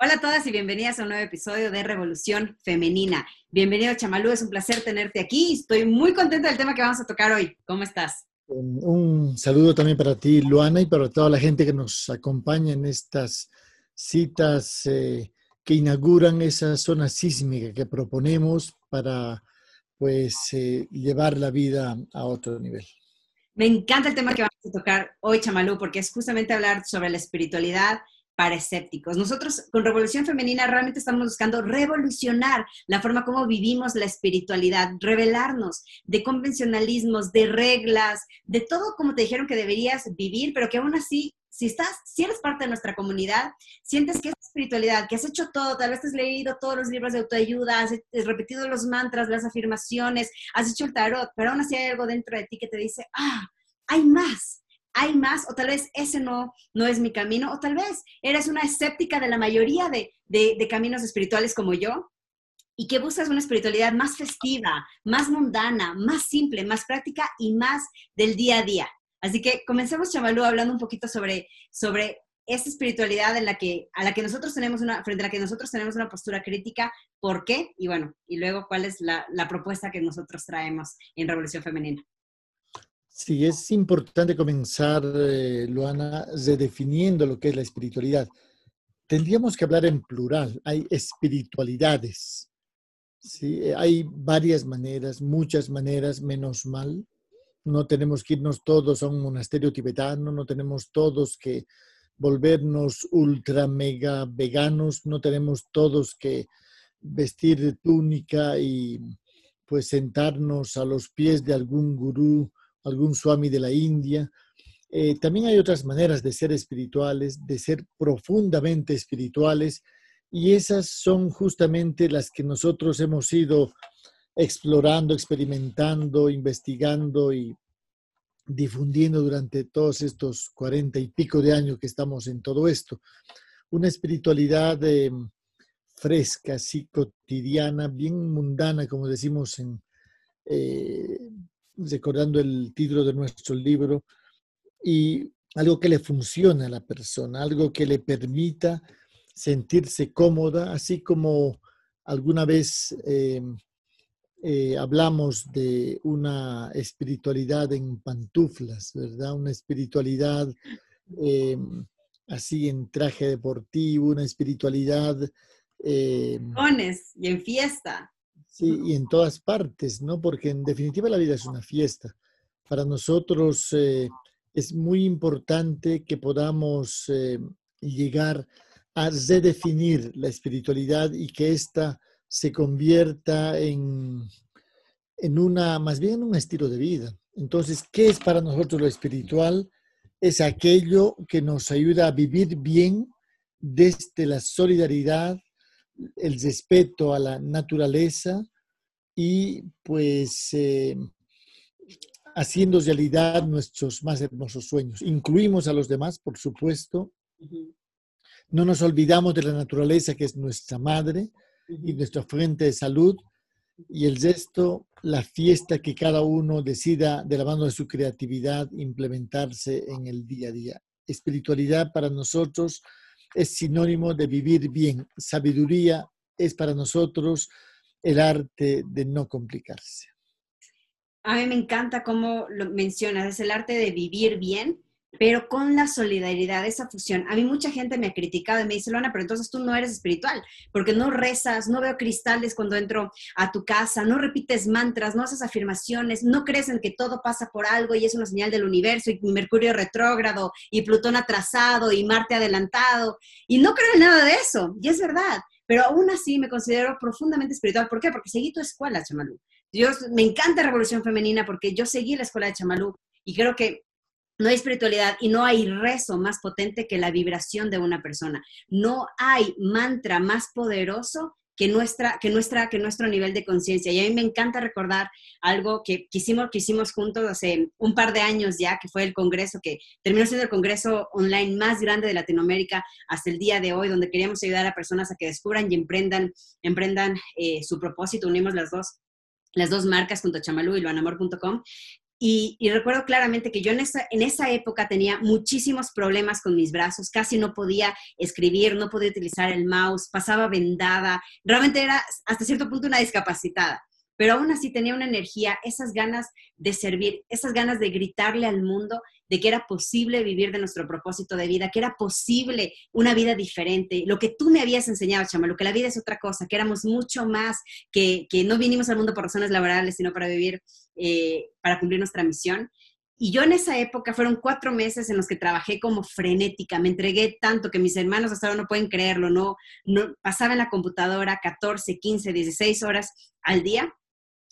Hola a todas y bienvenidas a un nuevo episodio de Revolución Femenina. Bienvenido Chamalú, es un placer tenerte aquí. Estoy muy contenta del tema que vamos a tocar hoy. ¿Cómo estás? Un saludo también para ti, Luana, y para toda la gente que nos acompaña en estas citas eh, que inauguran esa zona sísmica que proponemos para pues eh, llevar la vida a otro nivel. Me encanta el tema que vamos a tocar hoy, Chamalú, porque es justamente hablar sobre la espiritualidad para escépticos. Nosotros con Revolución Femenina realmente estamos buscando revolucionar la forma como vivimos la espiritualidad, revelarnos de convencionalismos, de reglas, de todo como te dijeron que deberías vivir, pero que aún así, si estás, si eres parte de nuestra comunidad, sientes que es espiritualidad, que has hecho todo, tal vez has leído todos los libros de autoayuda, has repetido los mantras, las afirmaciones, has hecho el tarot, pero aún así hay algo dentro de ti que te dice, ah, hay más hay más, o tal vez ese no, no es mi camino, o tal vez eres una escéptica de la mayoría de, de, caminos espirituales como yo, y que buscas una espiritualidad más festiva, más mundana, más simple, más práctica y más del día a día. Así que comencemos, Chavalú, hablando un poquito sobre, sobre esa espiritualidad en la que, a la que nosotros tenemos una, frente a la que nosotros tenemos una postura crítica, ¿por qué? Y bueno, y luego cuál es la propuesta que nosotros traemos en Revolución Femenina. Sí, es importante comenzar, eh, Luana, redefiniendo lo que es la espiritualidad. Tendríamos que hablar en plural. Hay espiritualidades. ¿sí? Hay varias maneras, muchas maneras, menos mal. No tenemos que irnos todos a un monasterio tibetano, no tenemos todos que volvernos ultra mega veganos, no tenemos todos que vestir de túnica y pues sentarnos a los pies de algún gurú algún swami de la India. Eh, también hay otras maneras de ser espirituales, de ser profundamente espirituales, y esas son justamente las que nosotros hemos ido explorando, experimentando, investigando y difundiendo durante todos estos cuarenta y pico de años que estamos en todo esto. Una espiritualidad eh, fresca, así cotidiana, bien mundana, como decimos en, eh, recordando el título de nuestro libro, y algo que le funcione a la persona, algo que le permita sentirse cómoda, así como alguna vez eh, eh, hablamos de una espiritualidad en pantuflas, ¿verdad? Una espiritualidad eh, así en traje deportivo, una espiritualidad... y en fiesta. Sí, y en todas partes, ¿no? Porque en definitiva la vida es una fiesta. Para nosotros eh, es muy importante que podamos eh, llegar a redefinir la espiritualidad y que ésta se convierta en, en una, más bien en un estilo de vida. Entonces, ¿qué es para nosotros lo espiritual? Es aquello que nos ayuda a vivir bien desde la solidaridad, el respeto a la naturaleza y pues eh, haciendo realidad nuestros más hermosos sueños. Incluimos a los demás, por supuesto. No nos olvidamos de la naturaleza que es nuestra madre y nuestra fuente de salud. Y el resto, la fiesta que cada uno decida de la mano de su creatividad implementarse en el día a día. Espiritualidad para nosotros es sinónimo de vivir bien. Sabiduría es para nosotros el arte de no complicarse. A mí me encanta cómo lo mencionas, es el arte de vivir bien, pero con la solidaridad, esa fusión. A mí mucha gente me ha criticado y me dice, Lona, pero entonces tú no eres espiritual, porque no rezas, no veo cristales cuando entro a tu casa, no repites mantras, no haces afirmaciones, no crees en que todo pasa por algo y es una señal del universo y Mercurio retrógrado y Plutón atrasado y Marte adelantado. Y no creo en nada de eso, y es verdad, pero aún así me considero profundamente espiritual. ¿Por qué? Porque seguí tu escuela, Chamalú. Yo, me encanta Revolución Femenina porque yo seguí la escuela de Chamalú y creo que no hay espiritualidad y no hay rezo más potente que la vibración de una persona. No hay mantra más poderoso que, nuestra, que, nuestra, que nuestro nivel de conciencia. Y a mí me encanta recordar algo que, hicimos, que hicimos juntos hace un par de años ya, que fue el congreso, que terminó siendo el congreso online más grande de Latinoamérica hasta el día de hoy, donde queríamos ayudar a personas a que descubran y emprendan, emprendan eh, su propósito. Unimos las dos las dos marcas junto a chamalú y loanamor.com Y, recuerdo claramente que yo en esa, en esa época tenía muchísimos problemas con mis brazos, casi no podía escribir, no podía utilizar el mouse, pasaba vendada, realmente era hasta cierto punto una discapacitada pero aún así tenía una energía, esas ganas de servir, esas ganas de gritarle al mundo de que era posible vivir de nuestro propósito de vida, que era posible una vida diferente, lo que tú me habías enseñado, Chama, lo que la vida es otra cosa, que éramos mucho más, que, que no vinimos al mundo por razones laborales, sino para vivir, eh, para cumplir nuestra misión. Y yo en esa época fueron cuatro meses en los que trabajé como frenética, me entregué tanto que mis hermanos hasta ahora no pueden creerlo, no, no pasaba en la computadora 14, 15, 16 horas al día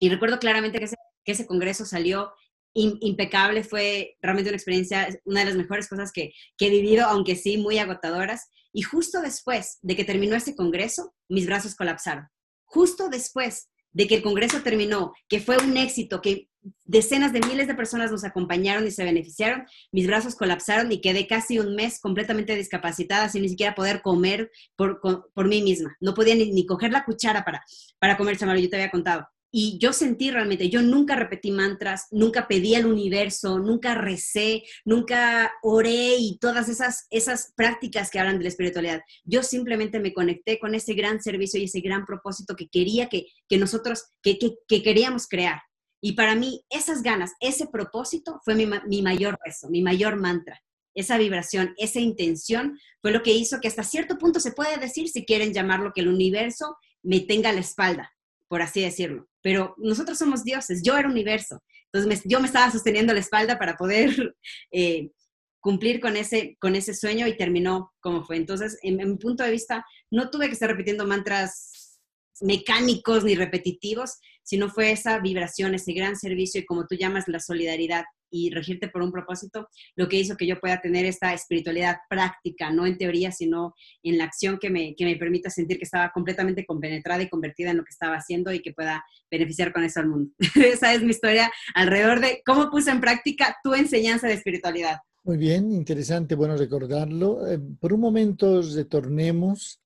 y recuerdo claramente que ese, que ese congreso salió impecable, fue realmente una experiencia, una de las mejores cosas que, que, he vivido, aunque sí muy agotadoras. Y justo después de que terminó ese congreso, mis brazos colapsaron. Justo después de que el congreso terminó, que fue un éxito, que decenas de miles de personas nos acompañaron y se beneficiaron, mis brazos colapsaron y quedé casi un mes completamente discapacitada sin ni siquiera poder comer por, por, mí misma. No podía ni, ni, coger la cuchara para, para comer, Chamalo, yo te había contado. Y yo sentí realmente, yo nunca repetí mantras, nunca pedí al universo, nunca recé, nunca oré y todas esas, esas prácticas que hablan de la espiritualidad. Yo simplemente me conecté con ese gran servicio y ese gran propósito que quería que, que nosotros, que, que, queríamos crear. Y para mí, esas ganas, ese propósito fue mi, mi mayor rezo, mi mayor mantra. Esa vibración, esa intención fue lo que hizo que hasta cierto punto se puede decir, si quieren llamarlo, que el universo me tenga la espalda, por así decirlo pero nosotros somos dioses, yo era universo. Entonces yo me estaba sosteniendo la espalda para poder eh, cumplir con ese, con ese sueño y terminó como fue. Entonces, en, en, mi punto de vista, no tuve que estar repitiendo mantras mecánicos ni repetitivos, sino fue esa vibración, ese gran servicio y como tú llamas la solidaridad y regirte por un propósito, lo que hizo que yo pueda tener esta espiritualidad práctica, no en teoría, sino en la acción que me, que me permita sentir que estaba completamente compenetrada y convertida en lo que estaba haciendo y que pueda beneficiar con eso al mundo. Esa es mi historia alrededor de cómo puse en práctica tu enseñanza de espiritualidad. Muy bien, interesante, bueno recordarlo. Eh, por un momento retornemos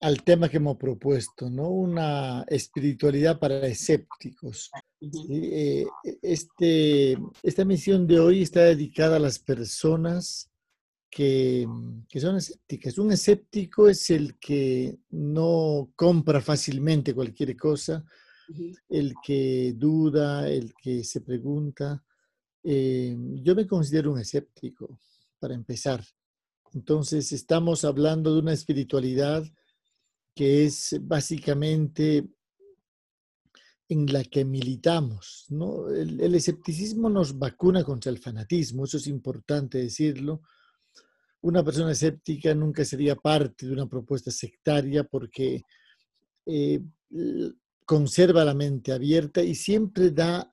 al tema que hemos propuesto, ¿no? Una espiritualidad para escépticos. Eh, este, esta misión de hoy está dedicada a las personas que, que, son escépticas. Un escéptico es el que no compra fácilmente cualquier cosa, el que duda, el que se pregunta. Eh, yo me considero un escéptico, para empezar. Entonces, estamos hablando de una espiritualidad que es básicamente en la que militamos. ¿no? El, escepticismo nos vacuna contra el fanatismo, eso es importante decirlo. Una persona escéptica nunca sería parte de una propuesta sectaria porque eh, conserva la mente abierta y siempre da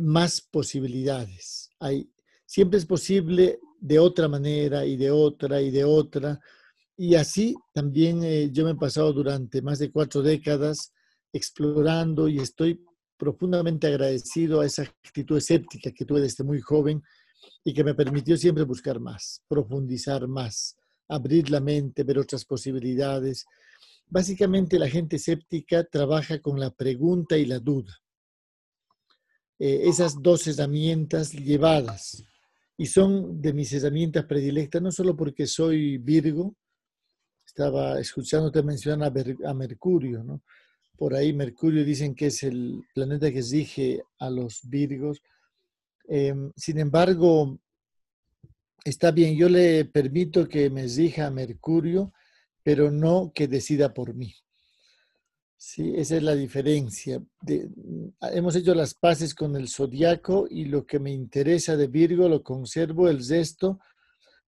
más posibilidades. Hay, siempre es posible de otra manera y de otra y de otra. Y así también eh, yo me he pasado durante más de cuatro décadas explorando y estoy profundamente agradecido a esa actitud escéptica que tuve desde muy joven y que me permitió siempre buscar más, profundizar más, abrir la mente, ver otras posibilidades. Básicamente la gente escéptica trabaja con la pregunta y la duda. Eh, esas dos herramientas llevadas y son de mis herramientas predilectas, no solo porque soy Virgo, estaba escuchándote mencionar a, a Mercurio, ¿no? por ahí Mercurio dicen que es el planeta que rige a los Virgos. Em, sin embargo, está bien, yo le permito que me rija a Mercurio, pero no que decida por mí. Sí, esa es la diferencia. hemos hecho las paces con el zodiaco y lo que me interesa de Virgo lo conservo, el resto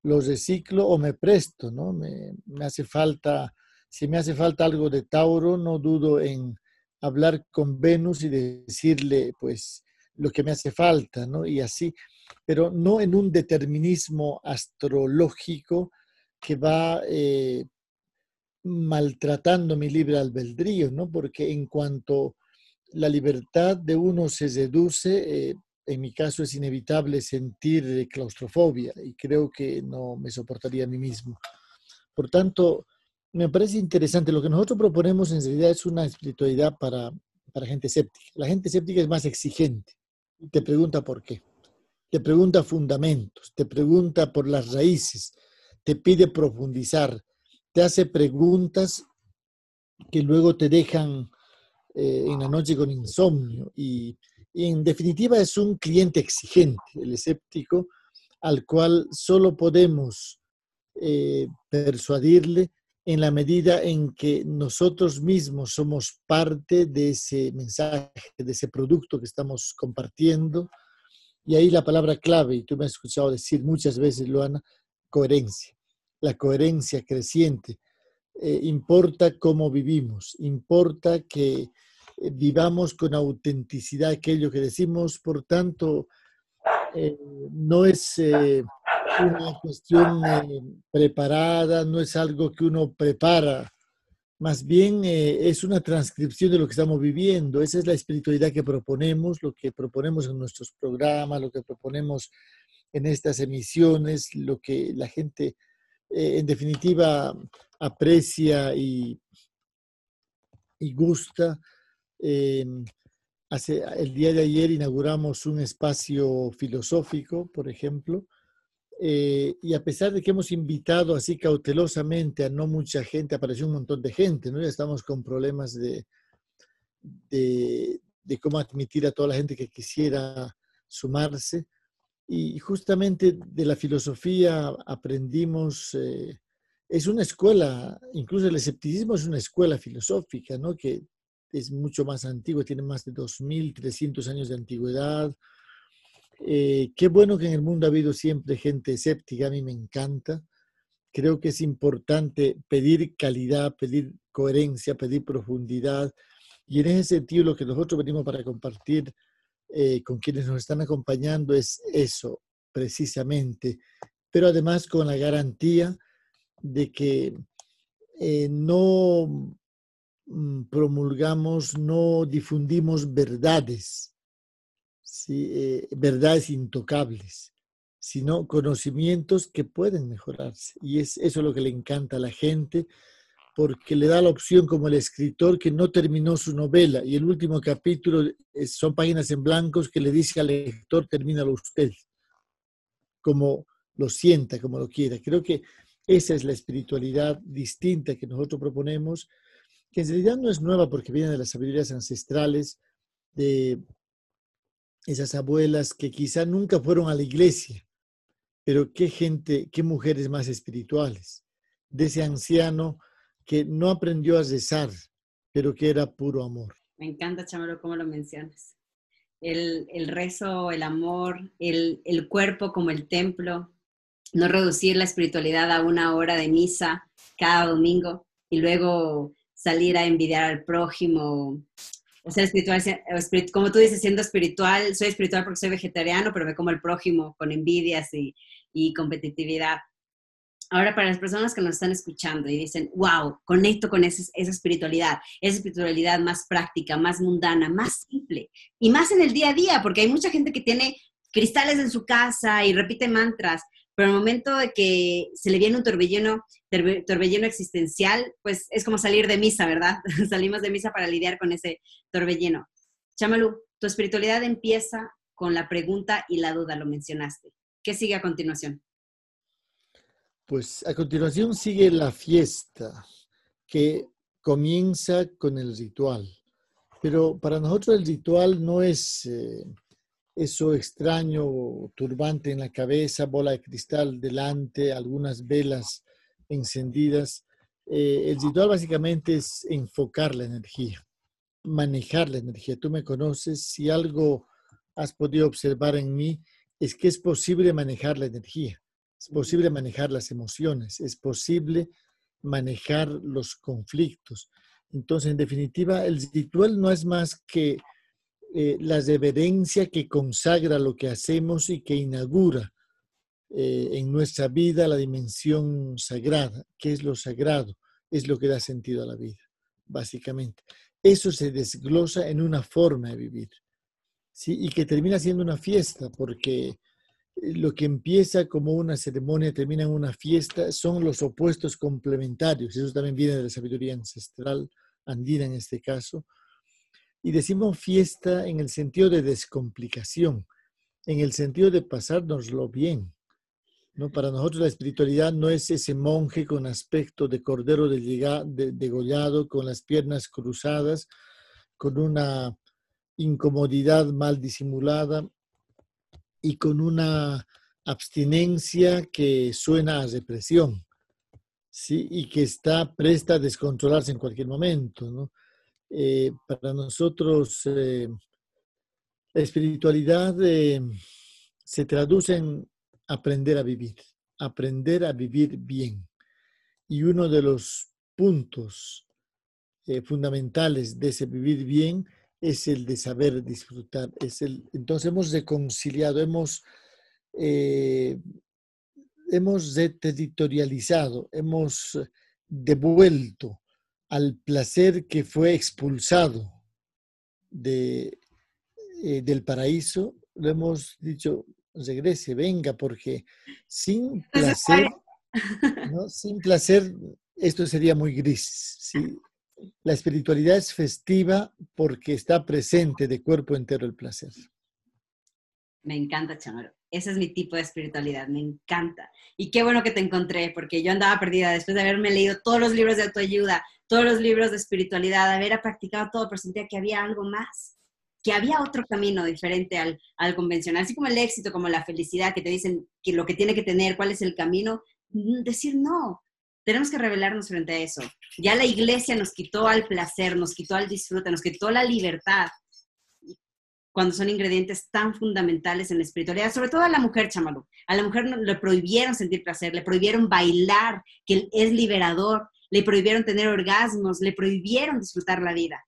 lo reciclo o me presto, ¿no? Me, me hace falta si me hace falta algo de Tauro, no dudo en hablar con Venus y decirle, pues, lo que me hace falta, ¿no? Y así, pero no en un determinismo astrológico que va eh, maltratando mi libre albedrío, ¿no? Porque en cuanto la libertad de uno se reduce, eh, en mi caso es inevitable sentir claustrofobia y creo que no me soportaría a mí mismo. Por tanto, me parece interesante. Lo que nosotros proponemos en realidad es una espiritualidad para, para gente escéptica. La gente escéptica es más exigente. te pregunta por qué. Te pregunta fundamentos, te pregunta por las raíces, te pide profundizar, te hace preguntas que luego te dejan eh, en la noche con insomnio y, en definitiva es un cliente exigente, el escéptico, al cual solo podemos eh, persuadirle en la medida en que nosotros mismos somos parte de ese mensaje, de ese producto que estamos compartiendo. Y ahí la palabra clave, y tú me has escuchado decir muchas veces, Luana, coherencia. La coherencia creciente. Eh, importa cómo vivimos, importa que vivamos con autenticidad aquello que decimos, por tanto, eh, no es una cuestión eh, preparada, no es algo que uno prepara, más bien eh, es una transcripción de lo que estamos viviendo. Esa es la espiritualidad que proponemos, lo que proponemos en nuestros programas, lo que proponemos en estas emisiones, lo que la gente eh, en definitiva aprecia y, y gusta. Hace, el día de ayer inauguramos un espacio filosófico, por ejemplo, eh, y a pesar de que hemos invitado así cautelosamente a no mucha gente, apareció un montón de gente, ¿no? Ya estamos con problemas de, de, cómo admitir a toda la gente que quisiera sumarse. Y justamente de la filosofía aprendimos, eh, es una escuela, incluso el escepticismo es una escuela filosófica, ¿no? Que es mucho más antigua, tiene más de 2.300 años de antigüedad, eh, qué bueno que en el mundo ha habido siempre gente escéptica, a mí me encanta. Creo que es importante pedir calidad, pedir coherencia, pedir profundidad. Y en ese sentido lo que nosotros venimos para compartir eh, con quienes nos están acompañando es eso, precisamente. Pero además con la garantía de que eh, no promulgamos, no difundimos verdades eh, verdades intocables, sino conocimientos que pueden mejorarse. Y es eso lo que le encanta a la gente, porque le da la opción como el escritor que no terminó su novela y el último capítulo son páginas en blancos que le dice al lector, termínalo usted, como lo sienta, como lo quiera. Creo que esa es la espiritualidad distinta que nosotros proponemos, que en realidad no es nueva porque viene de las sabidurías ancestrales, de esas abuelas que quizá nunca fueron a la iglesia, pero qué gente, qué mujeres más espirituales, de ese anciano que no aprendió a rezar, pero que era puro amor. Me encanta, Chamalo, cómo lo mencionas. El, el rezo, el amor, el, el cuerpo como el templo, no reducir la espiritualidad a una hora de misa cada domingo y luego salir a envidiar al prójimo o sea, espiritual, como tú dices, siendo espiritual, soy espiritual porque soy vegetariano, pero me como el prójimo con envidias y, competitividad. Ahora, para las personas que nos están escuchando y dicen, wow, conecto con esa, esa espiritualidad, esa espiritualidad más práctica, más mundana, más simple y más en el día a día, porque hay mucha gente que tiene cristales en su casa y repite mantras, pero el momento de que se le viene un torbellino, torbellino existencial, pues es como salir de misa, ¿verdad? Salimos de misa para lidiar con ese torbellino. Chamalu, tu espiritualidad empieza con la pregunta y la duda, lo mencionaste. ¿Qué sigue a continuación? Pues a continuación sigue la fiesta, que comienza con el ritual. Pero para nosotros el ritual no es eh, eso extraño, turbante en la cabeza, bola de cristal delante, algunas velas encendidas. Eh, el ritual básicamente es enfocar la energía, manejar la energía. Tú me conoces, si algo has podido observar en mí, es que es posible manejar la energía, es posible manejar las emociones, es posible manejar los conflictos. Entonces, en definitiva, el ritual no es más que eh, la reverencia que consagra lo que hacemos y que inaugura eh, en nuestra vida la dimensión sagrada. ¿Qué es lo sagrado? Es lo que da sentido a la vida, básicamente. Eso se desglosa en una forma de vivir. ¿sí? Y que termina siendo una fiesta, porque eh, lo que empieza como una ceremonia, termina en una fiesta, son los opuestos complementarios. Eso también viene de la sabiduría ancestral andina en este caso Y decimos fiesta en el sentido de descomplicación, en el sentido de pasárnoslo bien. ¿No? Para nosotros la espiritualidad no es ese monje con aspecto de cordero de degollado, con las piernas cruzadas, con una incomodidad mal disimulada y con una abstinencia que suena a represión, ¿sí? Y que está presta a descontrolarse en cualquier momento, ¿no? Eh, para nosotros, eh, la espiritualidad eh, se traduce en aprender a vivir, aprender a vivir bien. Y uno de los puntos fundamentales de ese vivir bien es el de saber disfrutar. Es el, entonces hemos reconciliado, hemos, eh, hemos reterritorializado, hemos devuelto al placer que fue expulsado de, eh, del paraíso, lo hemos dicho, regrese, venga, porque sin placer, sin placer, esto sería muy gris. ¿sí? La espiritualidad es festiva porque está presente de cuerpo entero el placer. Me encanta, Chamaro. Ese es mi tipo de espiritualidad, me encanta. Y qué bueno que te encontré, porque yo andaba perdida después de haberme leído todos los libros de autoayuda, todos los libros de espiritualidad, haber practicado todo, pero sentía que había algo más, que había otro camino diferente al, al convencional, así como el éxito, como la felicidad, que te dicen que lo que tiene que tener, cuál es el camino. Mm, decir, no, tenemos que revelarnos frente a eso. Ya la iglesia nos quitó al placer, nos quitó al disfrute, nos quitó la libertad, cuando son ingredientes tan fundamentales en la espiritualidad, sobre todo a la mujer, chamalú. A la mujer le prohibieron sentir placer, le prohibieron bailar, que es liberador, le prohibieron tener orgasmos, le prohibieron disfrutar la vida,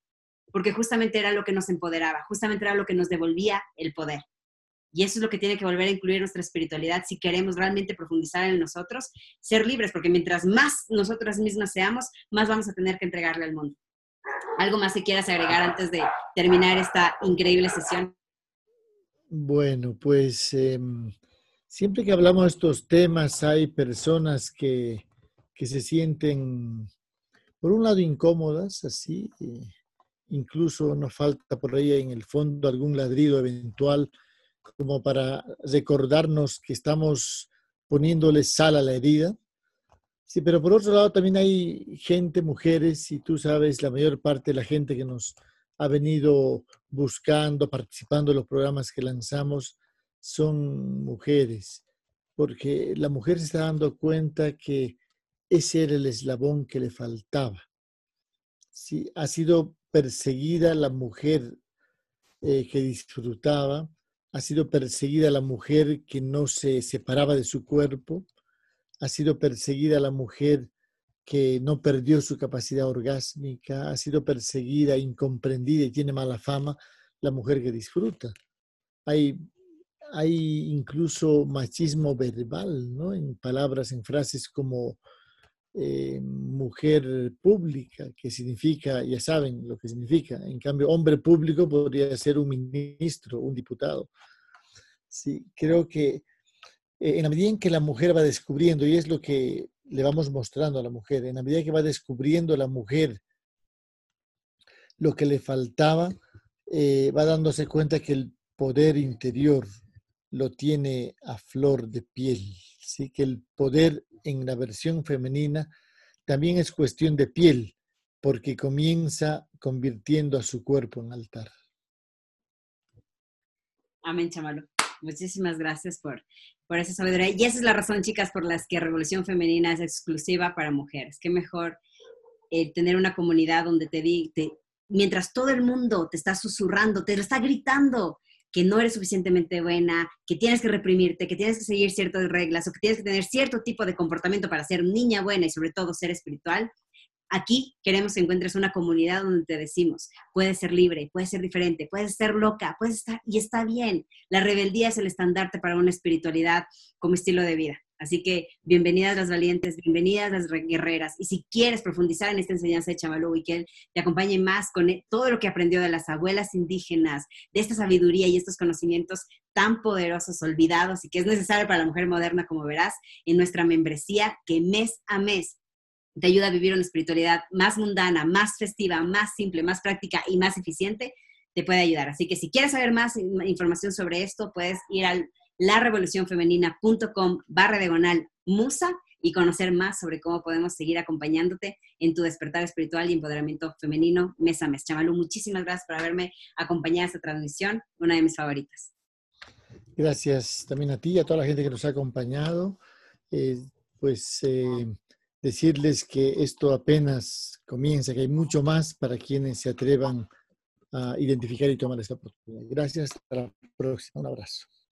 porque justamente era lo que nos empoderaba, justamente era lo que nos devolvía el poder. Y eso es lo que tiene que volver a incluir nuestra espiritualidad si queremos realmente profundizar en nosotros, ser libres, porque mientras más nosotras mismas seamos, más vamos a tener que entregarle al mundo. ¿Algo más que quieras agregar antes de terminar esta increíble sesión? Bueno, pues em, siempre que hablamos de estos temas hay personas que, que se sienten, por un lado, incómodas, así, incluso nos falta por ahí en el fondo algún ladrido eventual como para recordarnos que estamos poniéndole sal a la herida. Sí, pero por otro lado también hay gente, mujeres, y tú sabes, la mayor parte de la gente que nos ha venido buscando, participando en los programas que lanzamos, son mujeres, porque la mujer se está dando cuenta que ese era el eslabón que le faltaba. Sí, ha sido perseguida la mujer eh, que disfrutaba, ha sido perseguida la mujer que no se separaba de su cuerpo, ha sido perseguida la mujer que no perdió su capacidad orgásmica, ha sido perseguida, incomprendida y tiene mala fama la mujer que disfruta. Hay, hay incluso machismo verbal, ¿no? En palabras, en frases como eh, mujer pública, que significa, ya saben lo que significa. En cambio, hombre público podría ser un ministro, un diputado. Sí, creo que eh, en la medida en que la mujer va descubriendo, y es lo que le vamos mostrando a la mujer, en la medida que va descubriendo la mujer lo que le faltaba, eh, va dándose cuenta que el poder interior lo tiene a flor de piel. ¿sí? Que el poder en la versión femenina también es cuestión de piel, porque comienza convirtiendo a su cuerpo en altar. Amén, Chamalo. Muchísimas gracias por, por esa sabiduría. Y esa es la razón, chicas, por las que Revolución Femenina es exclusiva para mujeres. Qué mejor eh, tener una comunidad donde te, di, mientras todo el mundo te está susurrando, te lo está gritando, que no eres suficientemente buena, que tienes que reprimirte, que tienes que seguir ciertas reglas o que tienes que tener cierto tipo de comportamiento para ser niña buena y sobre todo ser espiritual. Aquí queremos que encuentres una comunidad donde te decimos, puedes ser libre, puedes ser diferente, puedes ser loca, puedes estar y está bien. La rebeldía es el estandarte para una espiritualidad como estilo de vida. Así que bienvenidas las valientes, bienvenidas las guerreras. Y si quieres profundizar en esta enseñanza de Chamalú y que él te acompañe más con e, todo lo que aprendió de las abuelas indígenas, de esta sabiduría y estos conocimientos tan poderosos, olvidados y que es necesario para la mujer moderna, como verás, en nuestra membresía que mes a mes te ayuda a vivir una espiritualidad más mundana, más festiva, más simple, más práctica y más eficiente, te puede ayudar. Así que si quieres saber más información sobre esto, puedes ir al larevolucionfemenina.com barra diagonal musa y conocer más sobre cómo podemos seguir acompañándote en tu despertar espiritual y empoderamiento femenino mes a mes. Chamalu, muchísimas gracias por haberme acompañado a esta transmisión, una de mis favoritas. Gracias también a ti y a toda la gente que nos ha acompañado. Eh, pues eh, decirles que esto apenas comienza, que hay mucho más para quienes se atrevan a identificar y tomar esta oportunidad. Gracias, hasta la próxima. Un abrazo.